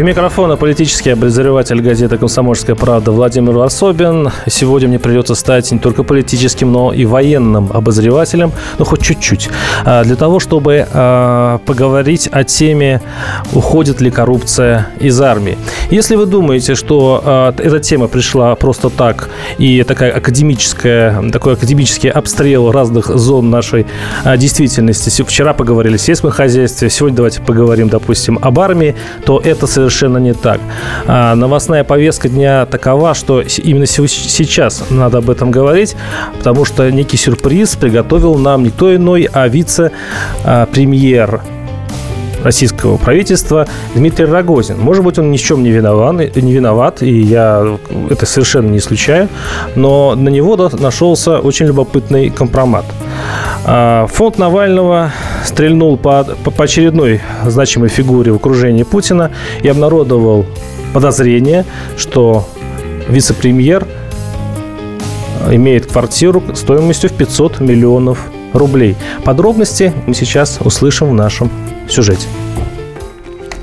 И микрофона политический обозреватель газеты «Комсомольская правда» Владимир Варсобин. Сегодня мне придется стать не только политическим, но и военным обозревателем, ну хоть чуть-чуть, а, для того, чтобы а, поговорить о теме, уходит ли коррупция из армии. Если вы думаете, что а, эта тема пришла просто так, и такая академическая, такой академический обстрел разных зон нашей действительности, вчера поговорили о сельском хозяйстве, сегодня давайте поговорим, допустим, об армии, то это совершенно не так. А, новостная повестка дня такова, что именно сейчас надо об этом говорить, потому что некий сюрприз приготовил нам никто иной, а вице-премьер российского правительства Дмитрий Рогозин. Может быть, он ни в чем не виноват, не виноват, и я это совершенно не исключаю, но на него нашелся очень любопытный компромат. А, фонд Навального стрельнул по, по очередной значимой фигуре в окружении Путина и обнародовал подозрение, что вице-премьер имеет квартиру стоимостью в 500 миллионов рублей. Подробности мы сейчас услышим в нашем сюжете.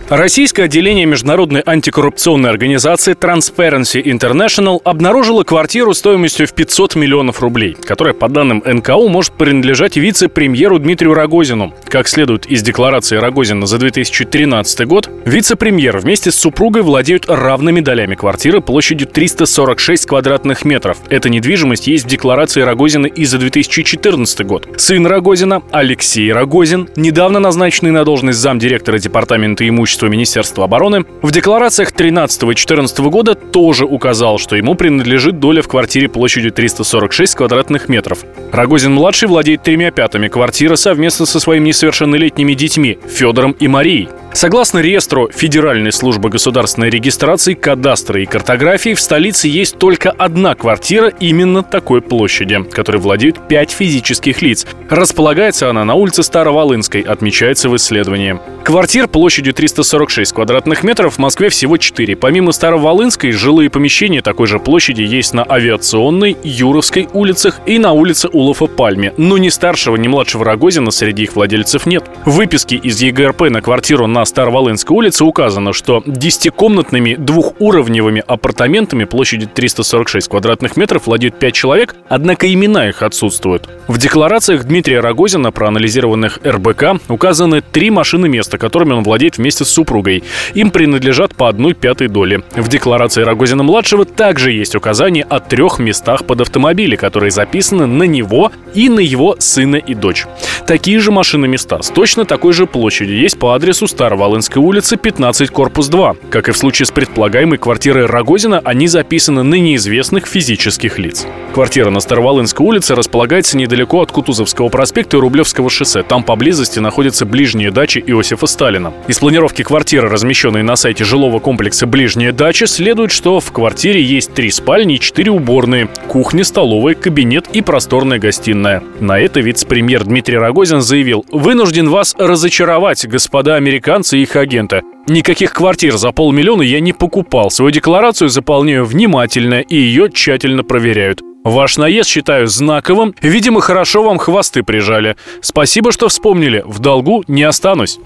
Российское отделение международной антикоррупционной организации Transparency International обнаружило квартиру стоимостью в 500 миллионов рублей, которая, по данным НКУ, может принадлежать вице-премьеру Дмитрию Рогозину. Как следует из декларации Рогозина за 2013 год, вице-премьер вместе с супругой владеют равными долями квартиры площадью 346 квадратных метров. Эта недвижимость есть в декларации Рогозина и за 2014 год. Сын Рогозина, Алексей Рогозин, недавно назначенный на должность замдиректора департамента имущества имущества Министерства обороны, в декларациях 13 и 14 года тоже указал, что ему принадлежит доля в квартире площадью 346 квадратных метров. Рогозин-младший владеет тремя пятыми квартиры совместно со своими несовершеннолетними детьми Федором и Марией. Согласно реестру Федеральной службы государственной регистрации, кадастра и картографии, в столице есть только одна квартира именно такой площади, которой владеют пять физических лиц. Располагается она на улице Староволынской, отмечается в исследовании. Квартир площадью 346 квадратных метров в Москве всего 4. Помимо Староволынской, жилые помещения такой же площади есть на Авиационной, Юровской улицах и на улице Улова-Пальме. Но ни старшего, ни младшего Рогозина среди их владельцев нет. Выписки из ЕГРП на квартиру на Староволынской улице указано, что десятикомнатными двухуровневыми апартаментами площадью 346 квадратных метров владеют 5 человек, однако имена их отсутствуют. В декларациях Дмитрия Рогозина, проанализированных РБК, указаны три машины места, которыми он владеет вместе с супругой. Им принадлежат по одной пятой доли. В декларации Рогозина-младшего также есть указание о трех местах под автомобили, которые записаны на него и на его сына и дочь. Такие же машины места с точно такой же площадью есть по адресу Старого Волынской улицы, 15, корпус 2. Как и в случае с предполагаемой квартирой Рогозина, они записаны на неизвестных физических лиц. Квартира на Староволынской улице располагается недалеко от Кутузовского проспекта и Рублевского шоссе. Там поблизости находятся ближние дачи Иосифа Сталина. Из планировки квартиры, размещенной на сайте жилого комплекса «Ближняя дача», следует, что в квартире есть три спальни и четыре уборные, кухня, столовая, кабинет и просторная гостиная. На это вице-премьер Дмитрий Рогозин заявил «Вынужден вас разочаровать, господа американцы, американцы и их агента. Никаких квартир за полмиллиона я не покупал. Свою декларацию заполняю внимательно и ее тщательно проверяют. Ваш наезд считаю знаковым. Видимо, хорошо вам хвосты прижали. Спасибо, что вспомнили. В долгу не останусь.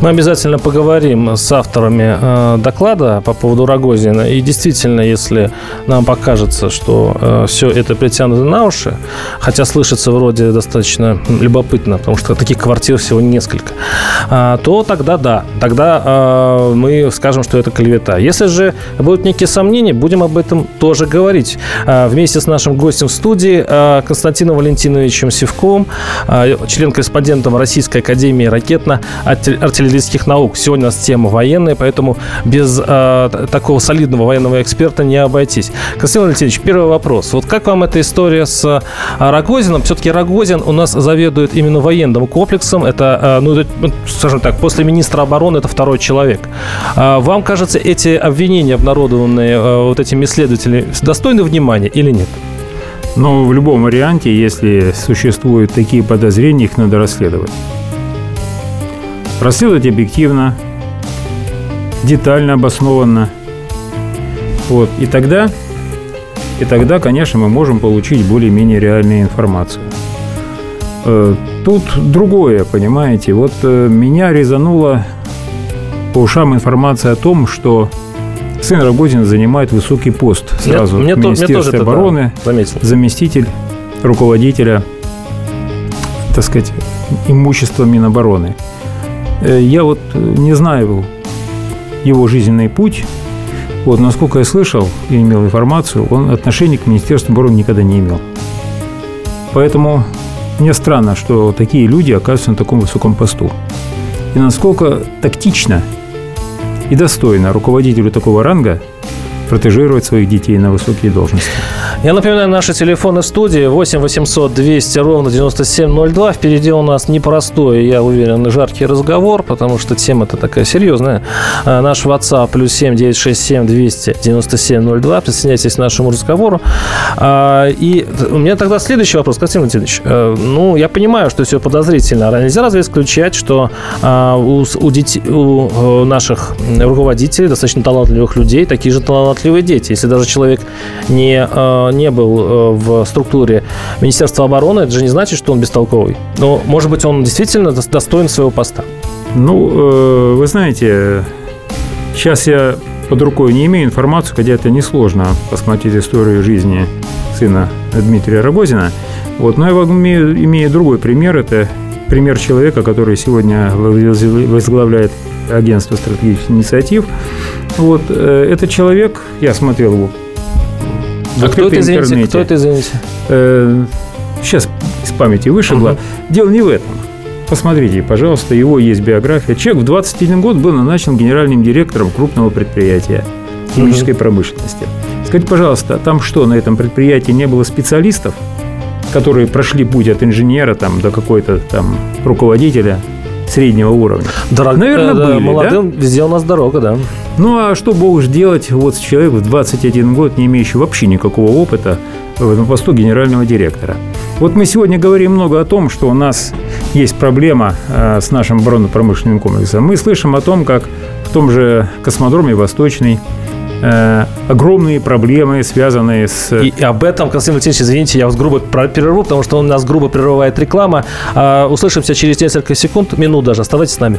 Мы обязательно поговорим с авторами э, доклада по поводу Рогозина. И действительно, если нам покажется, что э, все это притянуто на уши, хотя слышится вроде достаточно любопытно, потому что таких квартир всего несколько, э, то тогда да, тогда мы скажем, что это клевета. Если же будут некие сомнения, будем об этом тоже говорить. Вместе с нашим гостем в студии Константином Валентиновичем Севковым, э, член-корреспондентом Российской Академии ракетно-артиллерийских артиллерийских наук. Сегодня у нас тема военная, поэтому без э, такого солидного военного эксперта не обойтись. Константин Валентинович, первый вопрос. Вот как вам эта история с э, Рогозином? Все-таки Рогозин у нас заведует именно военным комплексом. Это, э, ну, ну, скажем так, после министра обороны это второй человек. Э, вам кажется, эти обвинения, обнародованные э, вот этими исследователями, достойны внимания или нет? Но в любом варианте, если существуют такие подозрения, их надо расследовать. Расследовать объективно, детально, обоснованно. Вот. И тогда, и тогда, конечно, мы можем получить более-менее реальную информацию. Э, тут другое, понимаете. Вот э, меня резанула по ушам информация о том, что сын Рогозин занимает высокий пост сразу мне, в мне Министерстве тоже обороны, да, заметил. заместитель руководителя, так сказать, имущества Минобороны. Э, я вот не знаю его жизненный путь. Вот, насколько я слышал и имел информацию, он отношения к Министерству обороны никогда не имел. Поэтому мне странно, что такие люди оказываются на таком высоком посту. И насколько тактично и достойно руководителю такого ранга протежировать своих детей на высокие должности. Я напоминаю, наши телефоны студии 8 800 200 ровно 9702. Впереди у нас непростой, я уверен, жаркий разговор, потому что тема-то такая серьезная. А, наш WhatsApp плюс 7 967 200 9702. Присоединяйтесь к нашему разговору. А, и у меня тогда следующий вопрос, Константин Валентинович. Э, ну, я понимаю, что все подозрительно. А нельзя разве исключать, что у, у, детей, у наших руководителей, достаточно талантливых людей, такие же талантливые дети. Если даже человек не не был э, в структуре Министерства обороны, это же не значит, что он бестолковый. Но, может быть, он действительно достоин своего поста. Ну, э, вы знаете, сейчас я под рукой не имею информацию, хотя это несложно посмотреть историю жизни сына Дмитрия Рогозина. Вот, но я имею, имею другой пример. Это пример человека, который сегодня возглавляет агентство стратегических инициатив. Вот, э, этот человек, я смотрел его а кто это, извините, кто это, извините? Э, сейчас из памяти вышибло. Угу. Дело не в этом. Посмотрите, пожалуйста, его есть биография. Человек в 21 год был назначен генеральным директором крупного предприятия химической угу. промышленности. Скажите, пожалуйста, а там что, на этом предприятии не было специалистов, которые прошли путь от инженера там, до какой-то там руководителя среднего уровня. Дорог... Наверное, да, были, молодым да? везде у нас дорога, да. Ну, а что бог делать вот человек в 21 год, не имеющий вообще никакого опыта на посту генерального директора? Вот мы сегодня говорим много о том, что у нас есть проблема э, с нашим оборонно-промышленным комплексом. Мы слышим о том, как в том же космодроме Восточный Э, огромные проблемы, связанные с... И, и об этом, Константин Валентинович, извините, я вас грубо перерву, потому что у нас грубо прерывает реклама. А, услышимся через несколько секунд, минут даже. Оставайтесь с нами.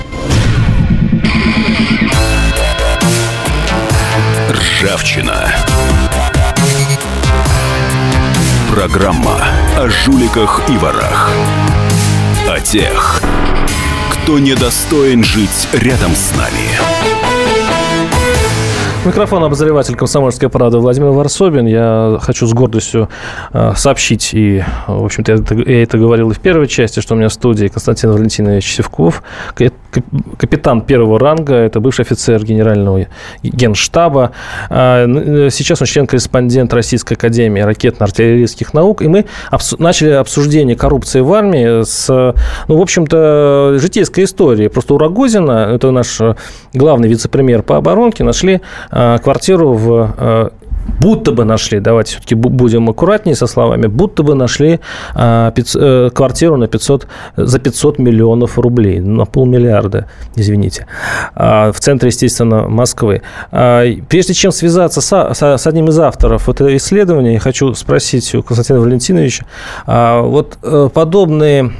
Ржавчина. Программа о жуликах и ворах. О тех, кто недостоин жить рядом с нами. Микрофон обозреватель «Комсомольской правды» Владимир Варсобин. Я хочу с гордостью э, сообщить, и, в общем-то, я это, я это говорил и в первой части, что у меня в студии Константин Валентинович Севков, капитан первого ранга, это бывший офицер генерального генштаба. Э, сейчас он член-корреспондент Российской академии ракетно-артиллерийских наук, и мы начали обсуждение коррупции в армии с, ну, в общем-то, житейской истории. Просто у Рогозина, это наш главный вице-премьер по оборонке, нашли Э, квартиру в э, будто бы нашли, давайте все-таки будем аккуратнее со словами, будто бы нашли э, квартиру на 500, за 500 миллионов рублей, на полмиллиарда, извините, в центре, естественно, Москвы. Прежде чем связаться с, с одним из авторов этого исследования, я хочу спросить у Константина Валентиновича, вот подобные Э, подобные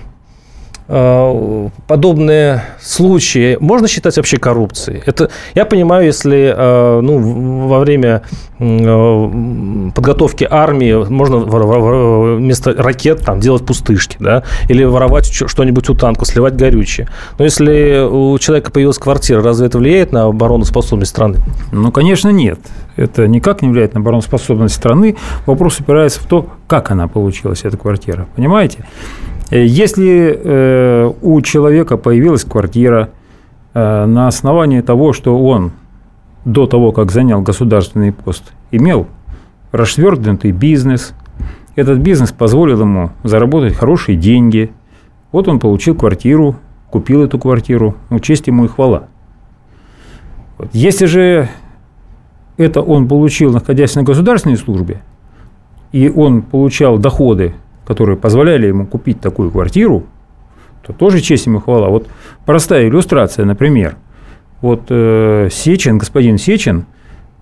случаи можно считать вообще коррупцией? Это, я понимаю, если э, ну, во время э, подготовки армии можно вместо ракет там, делать пустышки, да, или воровать что-нибудь у танка, сливать горючее. Но если у человека появилась квартира, разве это влияет на обороноспособность страны? Ну, конечно, нет. Это никак не влияет на обороноспособность страны. Вопрос упирается в то, как она получилась, эта квартира. Понимаете? Если э, у человека появилась квартира э, на основании того, что он до того, как занял государственный пост, имел расшвертнутый бизнес. Этот бизнес позволил ему заработать хорошие деньги. Вот он получил квартиру, купил эту квартиру. Ну, честь ему и хвала. Если же это он получил, находясь на государственной службе, и он получал доходы, которые позволяли ему купить такую квартиру, то тоже честь ему хвала. Вот простая иллюстрация, например. Вот э, Сечин, господин Сечин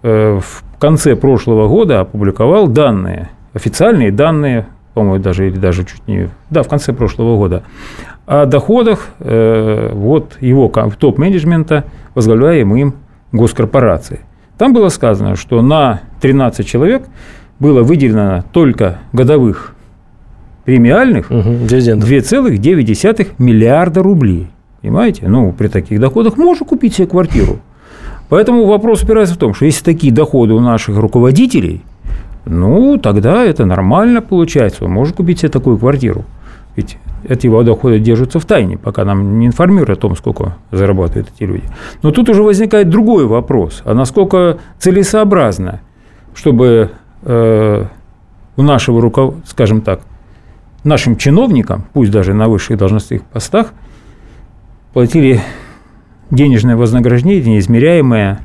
э, в конце прошлого года опубликовал данные, официальные данные, по-моему, даже или даже чуть не, да, в конце прошлого года, о доходах э, вот его топ-менеджмента, возглавляемым им госкорпорации. Там было сказано, что на 13 человек было выделено только годовых премиальных угу, 2,9 миллиарда рублей. Понимаете? Ну, при таких доходах можно купить себе квартиру. Поэтому вопрос упирается в том, что если такие доходы у наших руководителей, ну, тогда это нормально получается. Он может купить себе такую квартиру. Ведь эти его доходы держатся в тайне, пока нам не информируют о том, сколько зарабатывают эти люди. Но тут уже возникает другой вопрос. А насколько целесообразно, чтобы э, у нашего руководства, скажем так, нашим чиновникам, пусть даже на высших должностных постах, платили денежное вознаграждение, измеряемое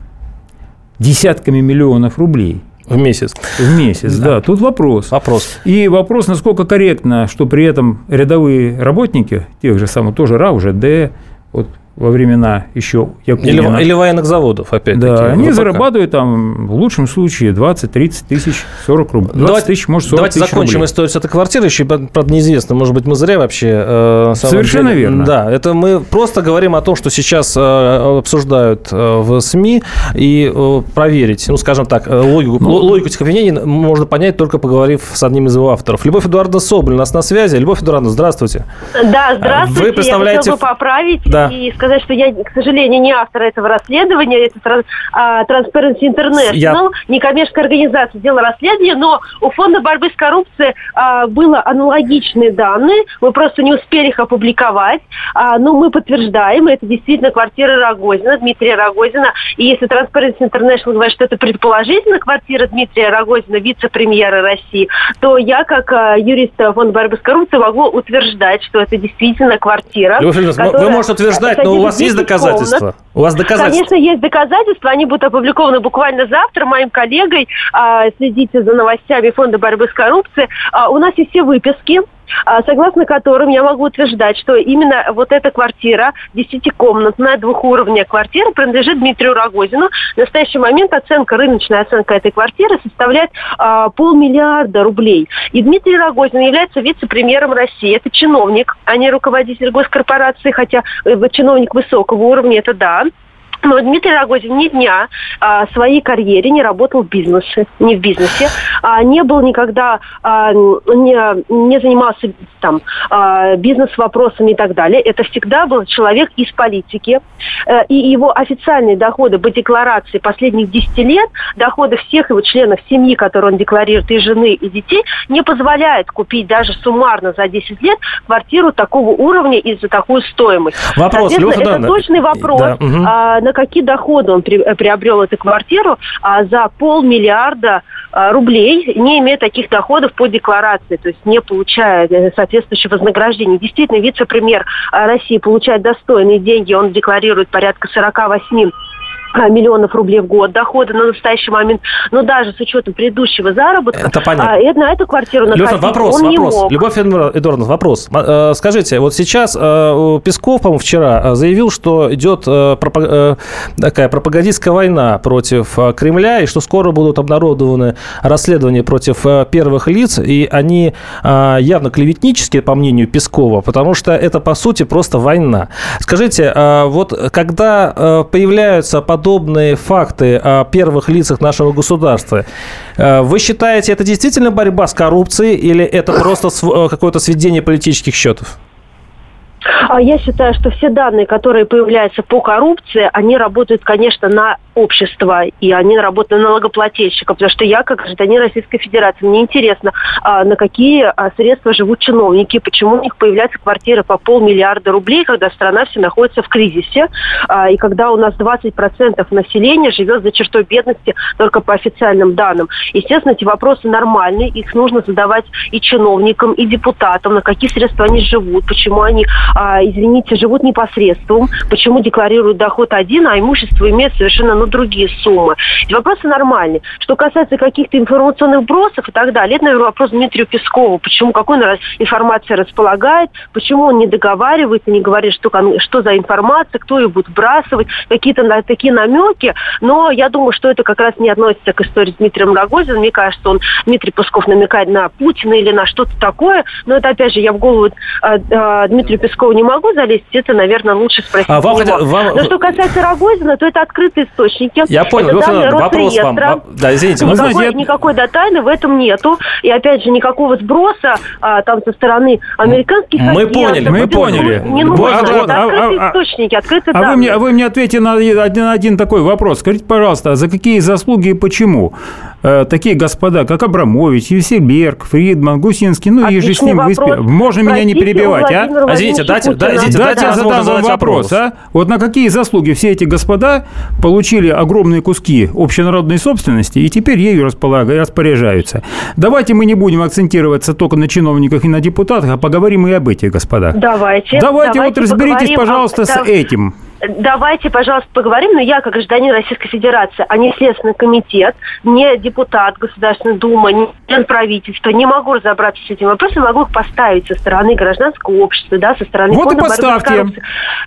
десятками миллионов рублей – в месяц. В месяц, да. да. Тут вопрос. Вопрос. И вопрос, насколько корректно, что при этом рядовые работники, тех же самых, тоже РА, уже Д, вот во времена еще Якунина. Или, или военных заводов, опять-таки. Да, они ВПК. зарабатывают там в лучшем случае 20-30 тысяч, 40 рублей. 20 давайте, тысяч, может, 40 Давайте закончим рублей. историю с этой квартиры. Еще, правда, неизвестно, может быть, мы зря вообще... Э, Совершенно деле. верно. Да, это мы просто говорим о том, что сейчас э, обсуждают э, в СМИ, и э, проверить, ну, скажем так, э, логику, ну, логику этих обвинений можно понять, только поговорив с одним из его авторов. Любовь Эдуардовна Соболь у нас на связи. Любовь Эдуардовна, здравствуйте. Да, здравствуйте. Вы представляете... Я хотела бы поправить да. и сказать, что я, к сожалению, не автор этого расследования, это а, Transparency International, Я... некоммерческая организация сделала расследование, но у Фонда борьбы с коррупцией а, было аналогичные данные, мы просто не успели их опубликовать, а, но мы подтверждаем, это действительно квартира Рогозина, Дмитрия Рогозина, и если Transparency International говорит, что это предположительно квартира Дмитрия Рогозина, вице-премьера России, то я, как а, юрист Фонда борьбы с коррупцией, могу утверждать, что это действительно квартира. Любовь вы можете утверждать, но у вас есть доказательства? У вас доказательства? Конечно, есть доказательства. Они будут опубликованы буквально завтра моим коллегой. А, следите за новостями Фонда борьбы с коррупцией. А, у нас есть все выписки согласно которым я могу утверждать, что именно вот эта квартира, десятикомнатная, двухуровневая квартира, принадлежит Дмитрию Рогозину. В настоящий момент оценка, рыночная оценка этой квартиры составляет а, полмиллиарда рублей. И Дмитрий Рогозин является вице-премьером России. Это чиновник, а не руководитель госкорпорации, хотя э, чиновник высокого уровня, это да. Но Дмитрий Рогозин ни дня а, своей карьере не работал в бизнесе, не в бизнесе, а, не был никогда, а, не, не занимался там а, бизнес-вопросами и так далее. Это всегда был человек из политики. А, и его официальные доходы по декларации последних 10 лет, доходы всех его членов семьи, которые он декларирует, и жены, и детей, не позволяют купить даже суммарно за 10 лет квартиру такого уровня и за такую стоимость. Вопрос, Это точный вопрос, да, угу. а, на какие доходы он при, э, приобрел эту квартиру а, за полмиллиарда а, рублей, не имея таких доходов по декларации, то есть не получая э, соответствующего вознаграждения. Действительно, вице-премьер а, России получает достойные деньги, он декларирует порядка 48 а, миллионов рублей в год дохода на настоящий момент, но даже с учетом предыдущего заработка, это понятно. А, на эту квартиру накопить вопрос, он вопрос. не мог. Любовь Эдуардовна, вопрос. Э, скажите, вот сейчас э, Песков, по-моему, вчера э, заявил, что идет такая пропагандистская война против Кремля, и что скоро будут обнародованы расследования против первых лиц, и они явно клеветнические, по мнению Пескова, потому что это, по сути, просто война. Скажите, вот когда появляются под подобные факты о первых лицах нашего государства, э, вы считаете, это действительно борьба с коррупцией или это просто э, какое-то сведение политических счетов? А я считаю, что все данные, которые появляются по коррупции, они работают, конечно, на общество, и они работают на налогоплательщика, потому что я, как гражданин Российской Федерации, мне интересно, а, на какие а, средства живут чиновники, почему у них появляются квартиры по полмиллиарда рублей, когда страна все находится в кризисе, и когда у нас 20% населения живет за чертой бедности только по официальным данным. Естественно, эти вопросы нормальные, их нужно задавать и чиновникам, и депутатам, на какие средства они живут, почему они а, извините, живут непосредством, почему декларируют доход один, а имущество имеет совершенно ну, другие суммы. Эти вопросы нормальные. Что касается каких-то информационных бросов и так далее, это, наверное, вопрос Дмитрию Пескову, почему, какой информация располагает, почему он не договаривается, не говорит, что, что за информация, кто ее будет бросать, какие-то на, такие намеки, но я думаю, что это как раз не относится к истории с Дмитрием Рогозиным. Мне кажется, он, Дмитрий Песков намекает на Путина или на что-то такое, но это, опять же, я в голову э, э, Дмитрию Пескову Пескову не могу залезть, это, наверное, лучше спросить а вам, хотя, вам... Но что касается Рогозина, то это открытые источники. Я понял, это данные вопрос вам. Да, извините, никакой, знаете, никакой датайны в этом нету. И, опять же, никакого сброса а, там со стороны американских Мы поняли, мы поняли. Не нужно, это а, открытые а, источники, открытые а данные. Вы мне, вы мне ответьте на один, на один такой вопрос. Скажите, пожалуйста, за какие заслуги и почему э, такие господа, как Абрамович, Евсельберг, Фридман, Гусинский, ну и же с ним вы... Можно меня не перебивать, а? Извините, дайте, дайте, дайте, дайте я задам вам вопрос. А? Вот на какие заслуги все эти господа получили огромные куски общенародной собственности и теперь ею располагают, распоряжаются? Давайте мы не будем акцентироваться только на чиновниках и на депутатах, а поговорим и об этих господах. Давайте. Давайте, давайте вот разберитесь, пожалуйста, с этим давайте, пожалуйста, поговорим, но я, как гражданин Российской Федерации, а не Следственный комитет, не депутат Государственной Думы, не член правительства, не могу разобраться с этим вопросом, могу их поставить со стороны гражданского общества, да, со стороны вот и поставьте.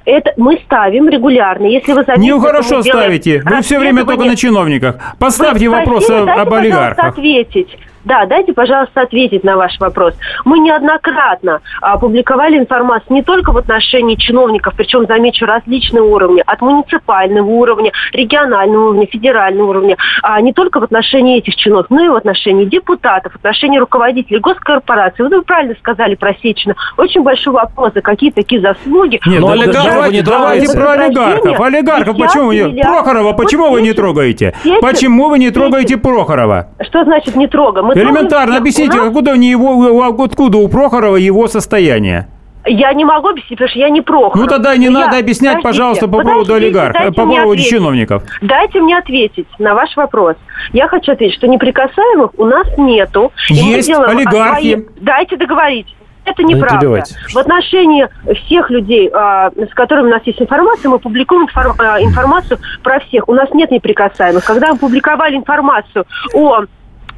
Это мы ставим регулярно. Если вы заметите, Не хорошо ставите. Вы все время только на чиновниках. Поставьте вопрос об олигархах. ответить. Да, дайте, пожалуйста, ответить на ваш вопрос. Мы неоднократно опубликовали информацию не только в отношении чиновников, причем, замечу, различные уровни, от муниципального уровня, регионального уровня, федерального уровня, а не только в отношении этих чинов, но и в отношении депутатов, в отношении руководителей госкорпораций. Вы правильно сказали про Сечина. Очень большой вопрос, за какие такие заслуги. Нет, ну, олигархов не давайте про олигархов. Олигархов, почему вы... Прохорова, почему вы не трогаете? Почему вы не трогаете Прохорова? Что значит не трогаем? Элементарно объясните, нас... откуда, не его, откуда у Прохорова его состояние? Я не могу объяснить, потому что я не Прохоров. Ну тогда не Но надо я... объяснять, Подождите, пожалуйста, по поводу олигархов, по поводу ответить. чиновников. Дайте мне ответить на ваш вопрос. Я хочу ответить, что неприкасаемых у нас нету. Есть олигархи. Свои... Дайте договорить. Это неправда. В отношении всех людей, а, с которыми у нас есть информация, мы публикуем а, информацию про всех. У нас нет неприкасаемых. Когда мы публиковали информацию о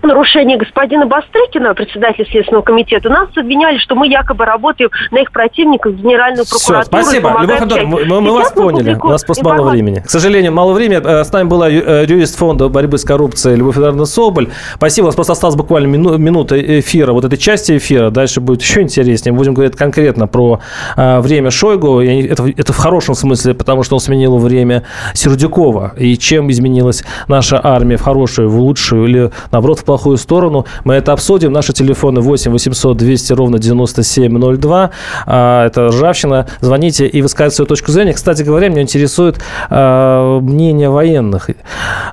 нарушение господина Бастрыкина, председателя Следственного комитета, нас обвиняли, что мы якобы работаем на их противников Генеральную прокуратуру. Все, спасибо. Любовь Антоновна, мы, мы вас поняли. У нас просто мало времени. К сожалению, мало времени. Э, с нами была э, юрист фонда борьбы с коррупцией Любовь Федоровна Соболь. Спасибо. У нас просто осталось буквально мину, минута эфира, вот этой части эфира. Дальше будет еще интереснее. Будем говорить конкретно про э, время Шойгу. Это, это в хорошем смысле, потому что он сменил время Сердюкова. И чем изменилась наша армия в хорошую, в лучшую или, наоборот, в плохую сторону. Мы это обсудим. Наши телефоны 8 800 200 ровно 9702. А, это ржавчина. Звоните и высказывайте свою точку зрения. Кстати говоря, меня интересует а, мнение военных.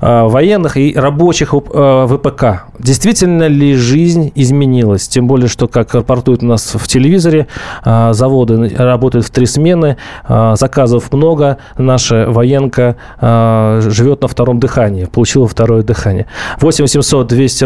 А, военных и рабочих ВПК. Действительно ли жизнь изменилась? Тем более, что, как рапортуют у нас в телевизоре, заводы работают в три смены, заказов много, наша военка живет на втором дыхании, получила второе дыхание. 8 800 200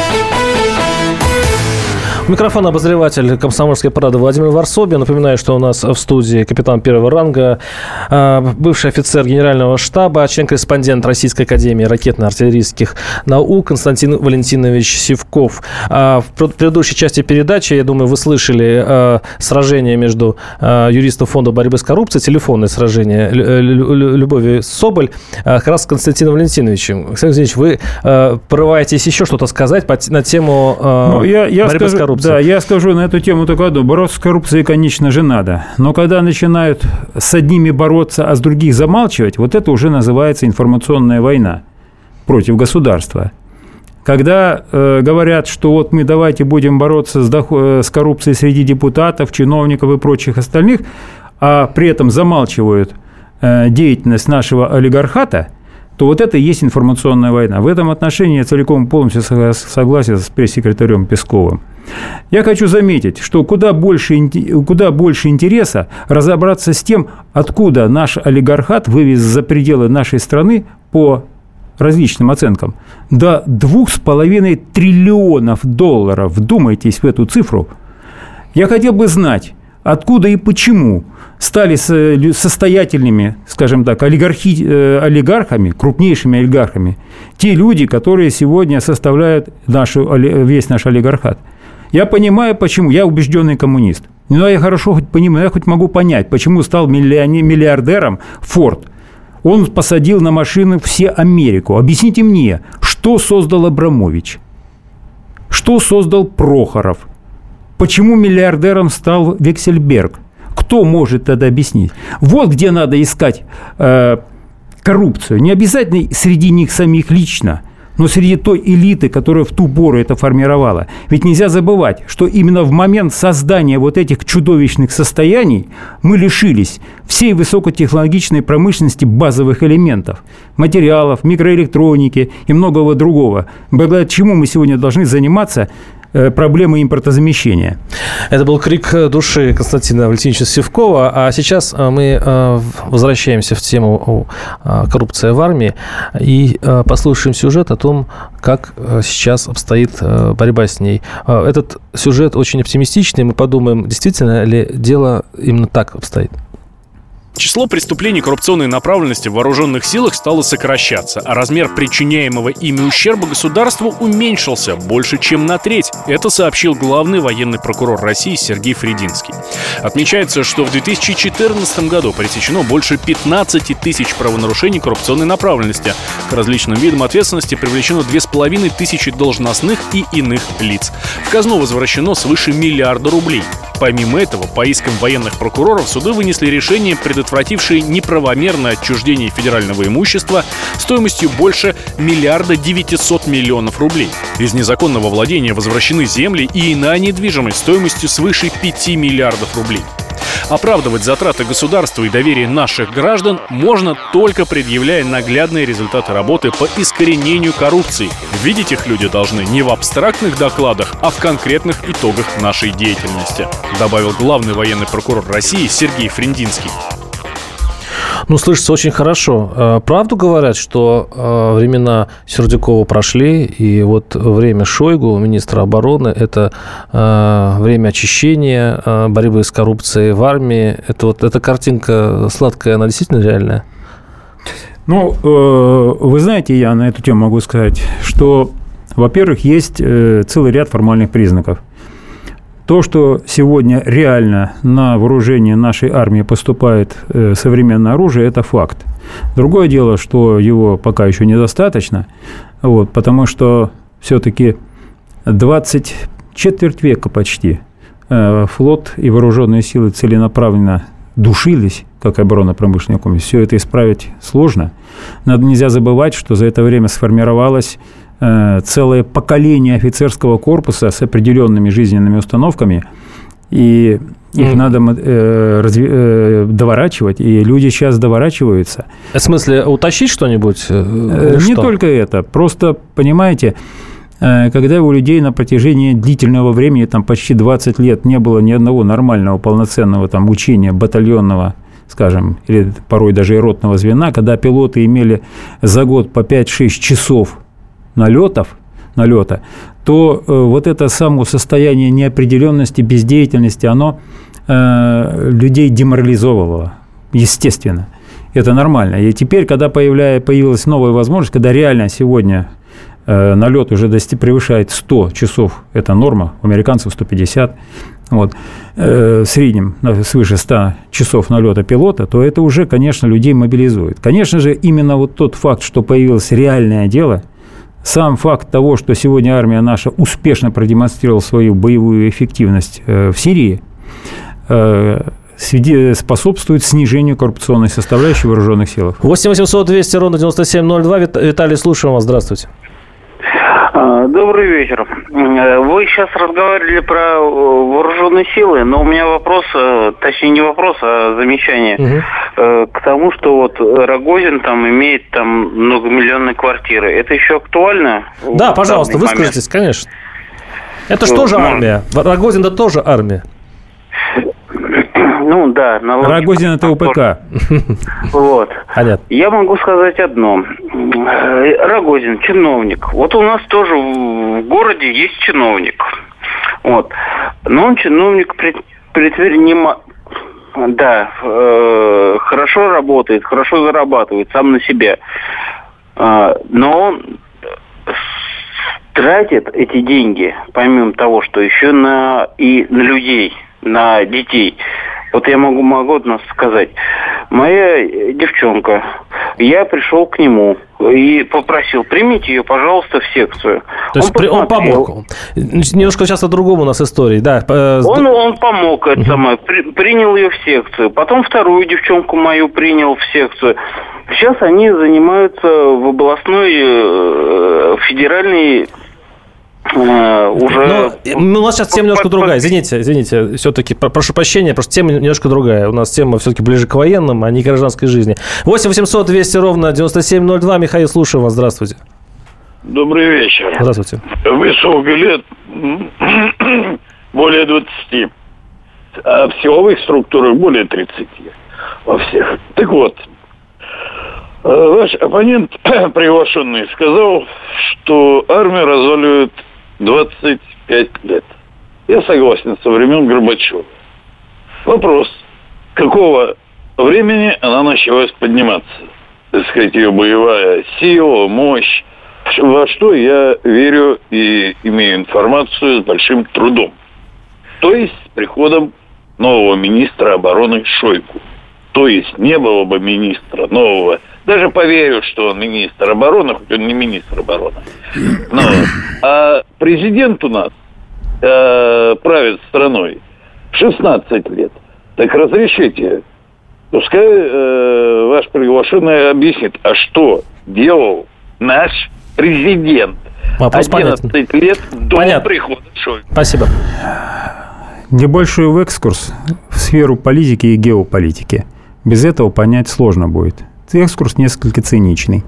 Микрофон обозреватель комсомольской парады Владимир Варсобин. Напоминаю, что у нас в студии капитан первого ранга, а, бывший офицер генерального штаба, член-корреспондент Российской академии ракетно-артиллерийских наук Константин Валентинович Сивков. А, в предыдущей части передачи, я думаю, вы слышали а, сражение между юристом Фонда борьбы с коррупцией, телефонное сражение Любови Соболь, как раз с Константином Валентиновичем. Константин Валентинович, вы порываетесь еще что-то сказать на тему ну, я, я борьбы скажу, с коррупцией? Коррупции. Да, я скажу на эту тему только одно. Бороться с коррупцией, конечно же, надо. Но когда начинают с одними бороться, а с других замалчивать, вот это уже называется информационная война против государства. Когда э, говорят, что вот мы давайте будем бороться с, доход, э, с коррупцией среди депутатов, чиновников и прочих остальных, а при этом замалчивают э, деятельность нашего олигархата – то вот это и есть информационная война. В этом отношении я целиком полностью согласен с пресс-секретарем Песковым. Я хочу заметить, что куда больше, куда больше интереса разобраться с тем, откуда наш олигархат вывез за пределы нашей страны по различным оценкам до двух с половиной триллионов долларов. Вдумайтесь в эту цифру. Я хотел бы знать, откуда и почему стали состоятельными, скажем так, олигархи, э, олигархами, крупнейшими олигархами, те люди, которые сегодня составляют нашу, весь наш олигархат. Я понимаю, почему. Я убежденный коммунист. Но я хорошо хоть понимаю, я хоть могу понять, почему стал миллиардером Форд. Он посадил на машины все Америку. Объясните мне, что создал Абрамович? Что создал Прохоров? Почему миллиардером стал Вексельберг? Кто может тогда объяснить? Вот где надо искать э, коррупцию. Не обязательно среди них самих лично, но среди той элиты, которая в ту пору это формировала. Ведь нельзя забывать, что именно в момент создания вот этих чудовищных состояний мы лишились всей высокотехнологичной промышленности базовых элементов, материалов, микроэлектроники и многого другого, благодаря чему мы сегодня должны заниматься проблемы импортозамещения. Это был крик души Константина Валентиновича Севкова. А сейчас э, мы э, возвращаемся в тему коррупции в армии и послушаем сюжет о том, как сейчас обстоит борьба с ней. Этот сюжет очень оптимистичный. Мы подумаем, действительно ли дело именно так обстоит. Число преступлений коррупционной направленности в вооруженных силах стало сокращаться, а размер причиняемого ими ущерба государству уменьшился больше, чем на треть. Это сообщил главный военный прокурор России Сергей Фридинский. Отмечается, что в 2014 году пресечено больше 15 тысяч правонарушений коррупционной направленности. К различным видам ответственности привлечено 2,5 тысячи должностных и иных лиц. В казну возвращено свыше миллиарда рублей. Помимо этого, по искам военных прокуроров суды вынесли решение, предотвратившее неправомерное отчуждение федерального имущества стоимостью больше миллиарда 900 миллионов рублей. Из незаконного владения возвращены земли и иная недвижимость стоимостью свыше 5 миллиардов рублей. Оправдывать затраты государства и доверие наших граждан можно только предъявляя наглядные результаты работы по искоренению коррупции. Видеть их люди должны не в абстрактных докладах, а в конкретных итогах нашей деятельности, добавил главный военный прокурор России Сергей Фриндинский. Ну, слышится очень хорошо. Э, правду говорят, что э, времена Сердюкова прошли, и вот время Шойгу, министра обороны, это э, время очищения, борьбы с коррупцией в армии. Это вот эта картинка сладкая, она действительно реальная? Ну, вы знаете, я на эту тему могу сказать, что, во-первых, есть целый ряд формальных признаков – то, что сегодня реально на вооружение нашей армии поступает э, современное оружие, это факт. Другое дело, что его пока еще недостаточно, вот, потому что все-таки 20 четверть века почти э, флот и вооруженные силы целенаправленно душились, как оборонно-промышленный комплекс. Все это исправить сложно. Надо нельзя забывать, что за это время сформировалось целое поколение офицерского корпуса с определенными жизненными установками, и их mm. надо э, разви- э, доворачивать, и люди сейчас доворачиваются. В смысле, утащить что-нибудь? Э, не что? только это. Просто, понимаете, э, когда у людей на протяжении длительного времени, там почти 20 лет, не было ни одного нормального, полноценного там, учения батальонного, скажем, или порой даже и ротного звена, когда пилоты имели за год по 5-6 часов налетов, налета, то э, вот это само состояние неопределенности, бездеятельности, оно э, людей деморализовывало, естественно. Это нормально. И теперь, когда появляя, появилась новая возможность, когда реально сегодня э, налет уже дости, превышает 100 часов, это норма, у американцев 150, вот, э, в среднем свыше 100 часов налета пилота, то это уже, конечно, людей мобилизует. Конечно же, именно вот тот факт, что появилось реальное дело – сам факт того, что сегодня армия наша успешно продемонстрировала свою боевую эффективность э, в Сирии, э, способствует снижению коррупционной составляющей вооруженных силах. 8 800 200 ровно 9702. Виталий, слушаем вас. Здравствуйте. А, добрый вечер. Э, вы сейчас разговаривали про э, вооруженные силы, но у меня вопрос, э, точнее не вопрос, а замечание угу. к тому, что вот Рогозин там имеет там многомиллионные квартиры. Это еще актуально? Да, пожалуйста, выскажитесь, конечно. Это же тоже армия. Рогозин это тоже армия. Ну да. Рогозин это УПК. Вот. Понятно. Я могу сказать одно. Рогозин, чиновник. Вот у нас тоже в городе есть чиновник. Вот. Но он чиновник предпринима... Да, э, хорошо работает, хорошо зарабатывает сам на себя. Э, но он тратит эти деньги, помимо того, что еще на и на людей, на детей. Вот я могу могу одно сказать. Моя девчонка, я пришел к нему и попросил, примите ее, пожалуйста, в секцию. То есть он, он помог. Немножко сейчас о другом у нас истории, да. Он, он помог, это самое, при, принял ее в секцию. Потом вторую девчонку мою принял в секцию. Сейчас они занимаются в областной э, федеральной Э, уже... Ну, у нас сейчас тема немножко другая. Извините, извините, все-таки прошу прощения, просто тема немножко другая. У нас тема все-таки ближе к военным, а не к гражданской жизни. 8 800 200 ровно 9702. Михаил, слушаю вас. Здравствуйте. Добрый вечер. Здравствуйте. Вы сколько лет? более 20. А в силовых структурах более 30. Во всех. Так вот, э, ваш оппонент приглашенный сказал, что армия разваливает 25 лет. Я согласен со времен Горбачева. Вопрос, какого времени она началась подниматься? Так сказать, ее боевая сила, мощь. Во что я верю и имею информацию с большим трудом. То есть с приходом нового министра обороны Шойку. То есть не было бы министра нового даже поверю, что он министр обороны, хоть он не министр обороны. Но, а президент у нас э, правит страной 16 лет. Так разрешите, пускай э, ваш приглашенный объяснит, а что делал наш президент Вопрос 11 понятен. лет до Понятно. прихода Шойгу. Спасибо. Небольшой экскурс в сферу политики и геополитики. Без этого понять сложно будет экскурс несколько циничный.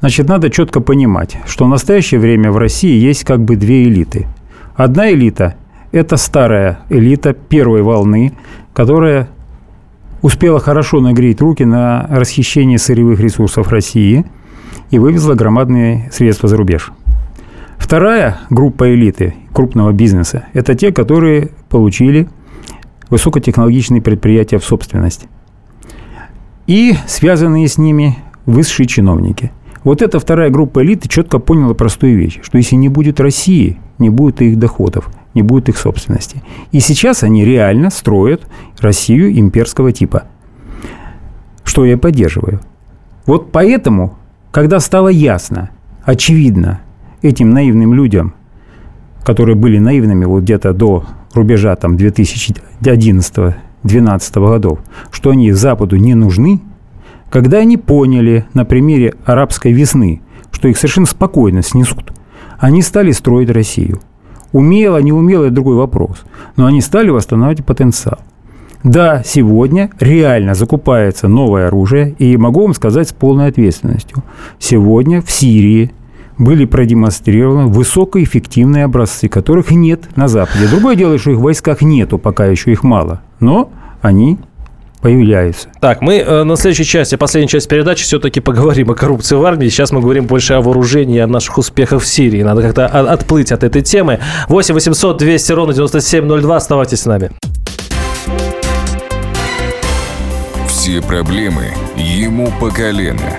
Значит, надо четко понимать, что в настоящее время в России есть как бы две элиты. Одна элита – это старая элита первой волны, которая успела хорошо нагреть руки на расхищение сырьевых ресурсов России и вывезла громадные средства за рубеж. Вторая группа элиты крупного бизнеса – это те, которые получили высокотехнологичные предприятия в собственность и связанные с ними высшие чиновники. Вот эта вторая группа элиты четко поняла простую вещь, что если не будет России, не будет их доходов, не будет их собственности. И сейчас они реально строят Россию имперского типа, что я поддерживаю. Вот поэтому, когда стало ясно, очевидно этим наивным людям, которые были наивными вот где-то до рубежа там 2011-2012 годов, что они Западу не нужны, когда они поняли на примере арабской весны, что их совершенно спокойно снесут, они стали строить Россию. Умело, не умело – это другой вопрос. Но они стали восстанавливать потенциал. Да, сегодня реально закупается новое оружие, и могу вам сказать с полной ответственностью. Сегодня в Сирии были продемонстрированы высокоэффективные образцы, которых нет на Западе. Другое дело, что их в войсках нету, пока еще их мало. Но они появляются. Так, мы э, на следующей части, последней части передачи все-таки поговорим о коррупции в армии. Сейчас мы говорим больше о вооружении, о наших успехах в Сирии. Надо как-то отплыть от этой темы. 8 800 200 ровно 9702. Оставайтесь с нами. Все проблемы ему по колено.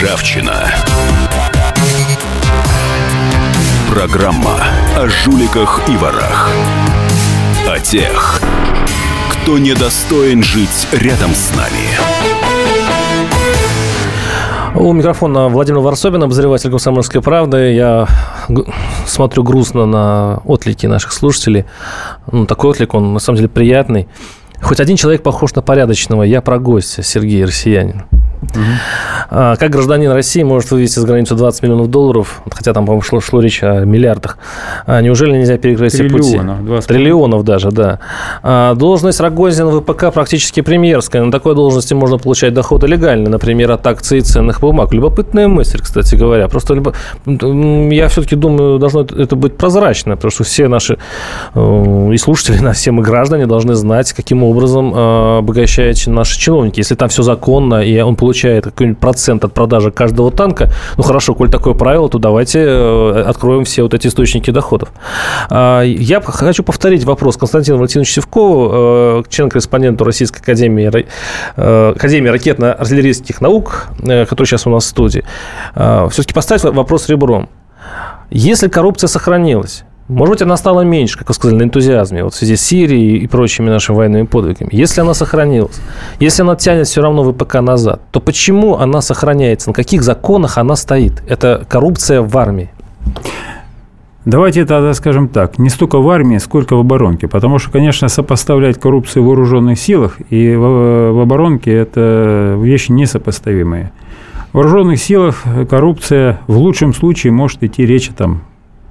Ржавчина. Программа о жуликах и ворах. О тех, кто недостоин жить рядом с нами. У микрофона Владимир Варсобин, обозреватель «Комсомольской правды». Я смотрю грустно на отлики наших слушателей. Ну, такой отлик, он на самом деле приятный. Хоть один человек похож на порядочного. Я про гостя, Сергей Россиянин. Угу. Как гражданин России может вывести за границу 20 миллионов долларов, хотя там, по-моему, шло, шло речь о миллиардах. А неужели нельзя перекрыть все пути? Триллионов. Триллионов даже, да. А, должность Рогозина в ВПК практически премьерская. На такой должности можно получать доходы легально, например, от акций ценных бумаг. Любопытная мысль, кстати говоря. Просто любо... я все-таки думаю, должно это быть прозрачно, потому что все наши э, и слушатели, на все мы граждане должны знать, каким образом обогащаются наши чиновники. Если там все законно, и он получает получает какой-нибудь процент от продажи каждого танка, ну хорошо, коль такое правило, то давайте э, откроем все вот эти источники доходов. А, я хочу повторить вопрос Константина Валентиновича Севкова, э, член-корреспонденту Российской Академии, э, Академии ракетно-артиллерийских наук, который сейчас у нас в студии. А, Все-таки поставить вопрос ребром. Если коррупция сохранилась, может быть, она стала меньше, как вы сказали, на энтузиазме, вот в связи с Сирией и прочими нашими военными подвигами. Если она сохранилась, если она тянет все равно ВПК назад, то почему она сохраняется? На каких законах она стоит? Это коррупция в армии. Давайте тогда скажем так, не столько в армии, сколько в оборонке. Потому что, конечно, сопоставлять коррупцию в вооруженных силах и в, в оборонке – это вещи несопоставимые. В вооруженных силах коррупция в лучшем случае может идти речь там,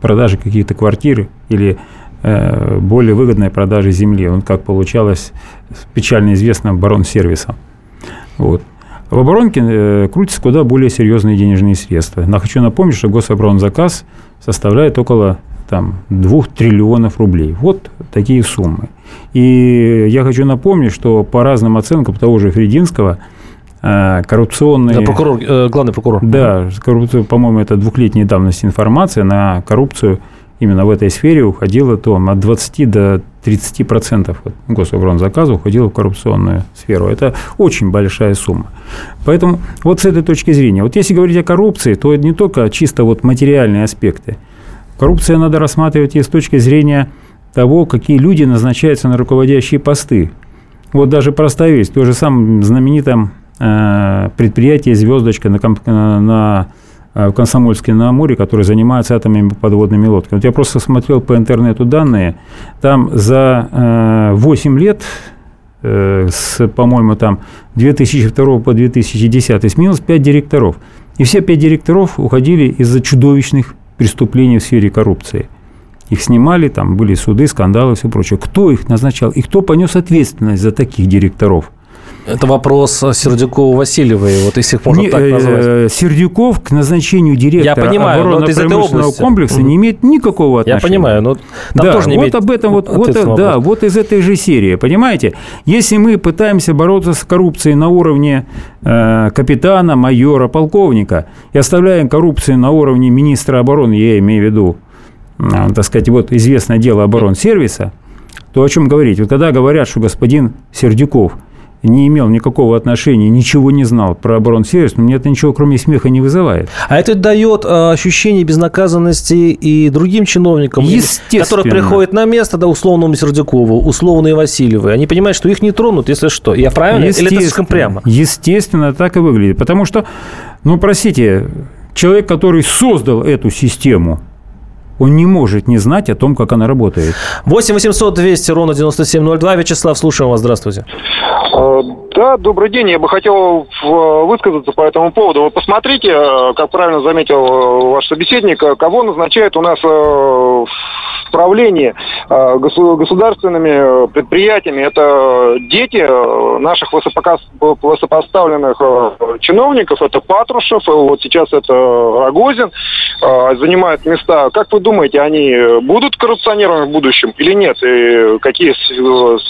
продажи каких-то квартир или э, более выгодной продажи земли. Вот как получалось печально известным оборонсервисом. Вот. В оборонке э, крутятся куда более серьезные денежные средства. Но хочу напомнить, что гособоронзаказ составляет около там, 2 триллионов рублей. Вот такие суммы. И я хочу напомнить, что по разным оценкам того же Фрединского – Э, коррупционные... Да, прокурор, э, главный прокурор. Да, коррупцию, по-моему, это двухлетней давности информация на коррупцию именно в этой сфере уходило то от 20 до 30 процентов гособоронзаказа уходило в коррупционную сферу. Это очень большая сумма. Поэтому вот с этой точки зрения, вот если говорить о коррупции, то это не только чисто вот материальные аспекты. Коррупция надо рассматривать и с точки зрения того, какие люди назначаются на руководящие посты. Вот даже простая вещь, то же самое знаменитом предприятие «Звездочка» на, на э, в Комсомольске на море, который занимается атомными подводными лодками. Вот я просто смотрел по интернету данные, там за 8 э, лет с, по-моему, там 2002 по 2010 сменилось 5 директоров. И все 5 директоров уходили из-за чудовищных преступлений в сфере коррупции. Их снимали, там были суды, скандалы и все прочее. Кто их назначал и кто понес ответственность за таких директоров – Это вопрос Сердюкова-Васильевой, вот если их можно не, так э, назвать. Сердюков к назначению директора Я понимаю, оборонно-промышленного комплекса не имеет никакого отношения. Я понимаю, но там да, тоже не вот имеет об этом, вот, вот, да, вот из этой же серии, понимаете? Если мы пытаемся бороться с коррупцией на уровне э, капитана, майора, полковника и оставляем коррупцию на уровне министра обороны, я имею в виду, э, так сказать, вот известное дело оборонсервиса, то о чем говорить? Вот когда говорят, что господин Сердюков – не имел никакого отношения, ничего не знал про оборонсервис, но мне это ничего кроме смеха не вызывает. А это дает э, ощущение безнаказанности и другим чиновникам, которые приходят на место, да, условному Сердюкову, условные Васильевы. Они понимают, что их не тронут, если что. Я правильно? Или это слишком прямо? Естественно, так и выглядит. Потому что, ну, простите, человек, который создал эту систему, он не может не знать о том, как она работает. 8 800 200 ровно 9702. Вячеслав, слушаем вас. Здравствуйте. А, да, добрый день. Я бы хотел высказаться по этому поводу. Вы посмотрите, э, как правильно заметил э, ваш собеседник, э, кого назначает у нас в правлении государственными предприятиями. Это дети наших высокопоставленных чиновников. Это Патрушев, вот сейчас это Рогозин занимает места. Как вы думаете, они будут коррупционерами в будущем или нет? И какие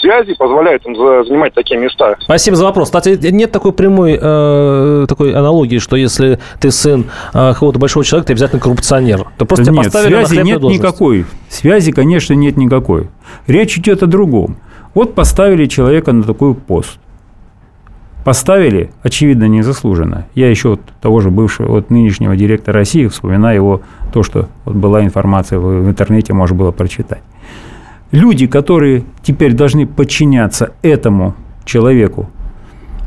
связи позволяют им занимать такие места? Спасибо за вопрос. Кстати, нет такой прямой э, такой аналогии, что если ты сын э, какого-то большого человека, ты обязательно коррупционер. То просто нет, связи на нет должность. никакой. Связи, конечно, нет никакой. Речь идет о другом. Вот поставили человека на такой пост. Поставили, очевидно, незаслуженно. Я еще вот того же бывшего, вот нынешнего директора России, вспоминаю его, то, что вот была информация в, в интернете, можно было прочитать. Люди, которые теперь должны подчиняться этому человеку,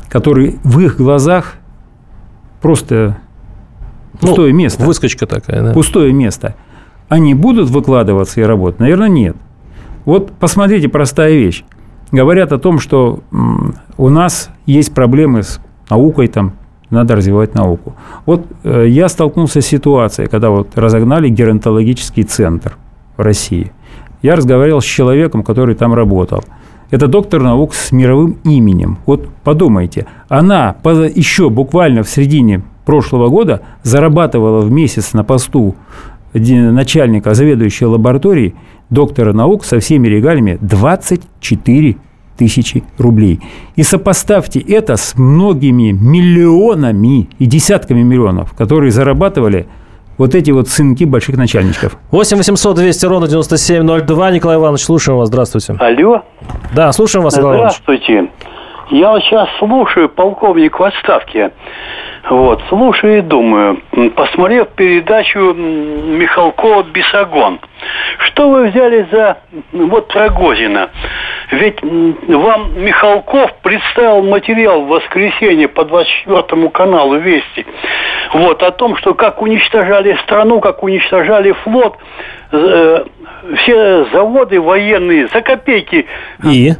который в их глазах просто пустое ну, место. Выскочка такая, да. Пустое место. Они будут выкладываться и работать? Наверное, нет. Вот посмотрите, простая вещь. Говорят о том, что у нас есть проблемы с наукой, там, надо развивать науку. Вот э, я столкнулся с ситуацией, когда вот разогнали геронтологический центр в России. Я разговаривал с человеком, который там работал – это доктор наук с мировым именем. Вот подумайте, она еще буквально в середине прошлого года зарабатывала в месяц на посту начальника заведующей лаборатории доктора наук со всеми регалиями 24 тысячи рублей. И сопоставьте это с многими миллионами и десятками миллионов, которые зарабатывали вот эти вот сынки больших начальников. 8 800 200 ровно 9702. Николай Иванович, слушаем вас. Здравствуйте. Алло. Да, слушаем вас, Николай Иванович. Здравствуйте. Я вот сейчас слушаю полковник в отставке. Вот, слушаю и думаю, посмотрев передачу Михалкова «Бесогон», что вы взяли за вот Рогозина? Ведь вам Михалков представил материал в воскресенье по 24 каналу «Вести». Вот, о том, что как уничтожали страну, как уничтожали флот, э, все заводы военные за копейки. И?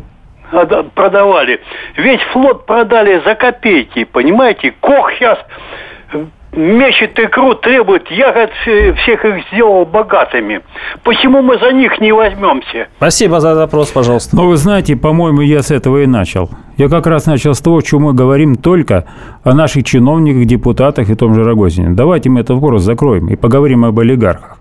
Продавали. Весь флот продали за копейки, понимаете? Кох сейчас мечет икру, требует, я говорит, всех их сделал богатыми. Почему мы за них не возьмемся? Спасибо за вопрос, пожалуйста. Ну, вы знаете, по-моему, я с этого и начал. Я как раз начал с того, что мы говорим только о наших чиновниках, депутатах и том же Рогозине. Давайте мы этот вопрос закроем и поговорим об олигархах.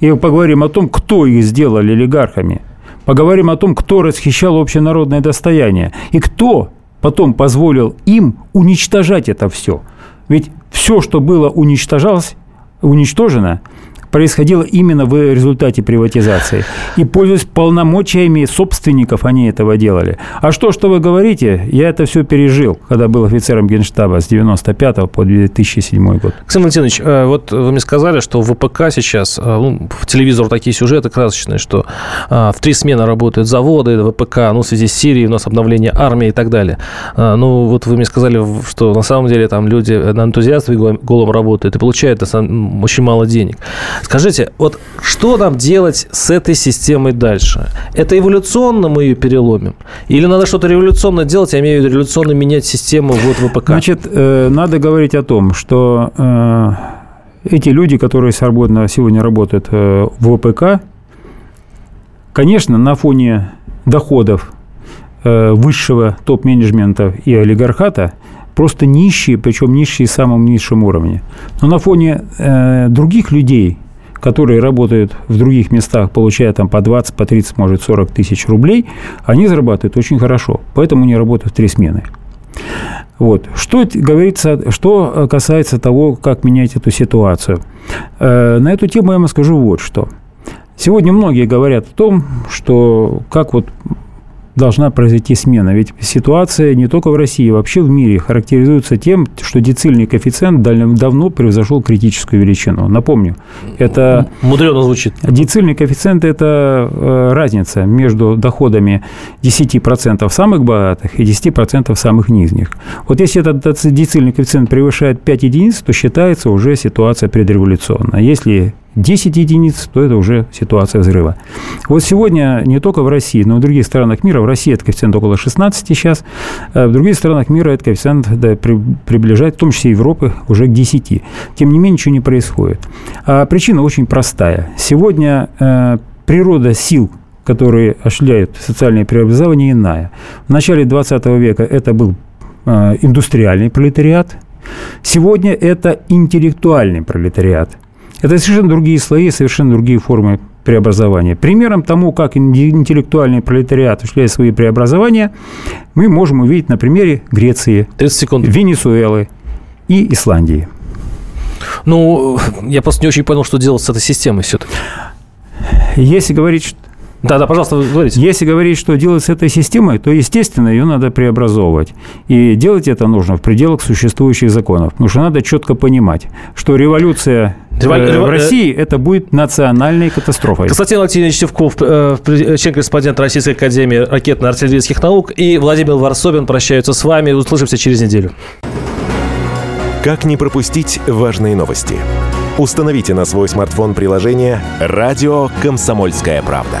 И поговорим о том, кто их сделал олигархами – Поговорим о том, кто расхищал общенародное достояние и кто потом позволил им уничтожать это все. Ведь все, что было уничтожалось, уничтожено, происходило именно в результате приватизации. И пользуясь полномочиями собственников, они этого делали. А что, что вы говорите, я это все пережил, когда был офицером Генштаба с 95 по 2007 год. Александр Валентинович, э, вот вы мне сказали, что в ВПК сейчас, э, ну, в телевизор такие сюжеты красочные, что э, в три смены работают заводы, ВПК, ну, в связи с Сирией у нас обновление армии и так далее. Ну, вот вы мне сказали, что на самом деле там люди на энтузиастов голом работают и получают очень мало денег. Скажите, вот что нам делать с этой системой дальше? Это эволюционно мы ее переломим? Или надо что-то революционно делать, я имею в виду революционно менять систему вот ВПК? Значит, э, надо говорить о том, что э, эти люди, которые свободно сегодня работают э, в ВПК, конечно, на фоне доходов высшего топ-менеджмента и олигархата просто нищие, причем нищие в самом низшем уровне. Но на фоне э, других людей, которые работают в других местах, получая там по 20, по 30, может 40 тысяч рублей, они зарабатывают очень хорошо. Поэтому они работают в три смены. Вот. Что говорится, что касается того, как менять эту ситуацию. Э, на эту тему я вам скажу вот что. Сегодня многие говорят о том, что как вот должна произойти смена. Ведь ситуация не только в России, а вообще в мире характеризуется тем, что децильный коэффициент давно превзошел критическую величину. Напомню, это... Мудрено звучит. Децильный коэффициент – это э, разница между доходами 10% самых богатых и 10% самых низких. Вот если этот децильный коэффициент превышает 5 единиц, то считается уже ситуация предреволюционная. Если 10 единиц, то это уже ситуация взрыва. Вот сегодня не только в России, но и в других странах мира, в России это коэффициент около 16 сейчас, а в других странах мира этот коэффициент да, при, приближает, в том числе Европы, уже к 10. Тем не менее, ничего не происходит. А причина очень простая. Сегодня э, природа сил которые осуществляют социальные преобразования, иная. В начале 20 века это был э, индустриальный пролетариат, сегодня это интеллектуальный пролетариат – это совершенно другие слои, совершенно другие формы преобразования. Примером тому, как интеллектуальный пролетариат осуществляет свои преобразования, мы можем увидеть на примере Греции, 30 секунд. Венесуэлы и Исландии. Ну, я просто не очень понял, что делать с этой системой все-таки. Если говорить, да, да, пожалуйста, говорите. Если говорить, что делать с этой системой, то, естественно, ее надо преобразовывать. И делать это нужно в пределах существующих законов. Потому что надо четко понимать, что революция Револю... Э, в э, России это будет национальной катастрофой. Константин Валентинович Севков, э, член-корреспондент Российской Академии ракетно-артиллерийских наук, и Владимир Варсобин прощаются с вами. Услышимся через неделю. Как не пропустить важные новости? Установите на свой смартфон приложение «Радио Комсомольская правда».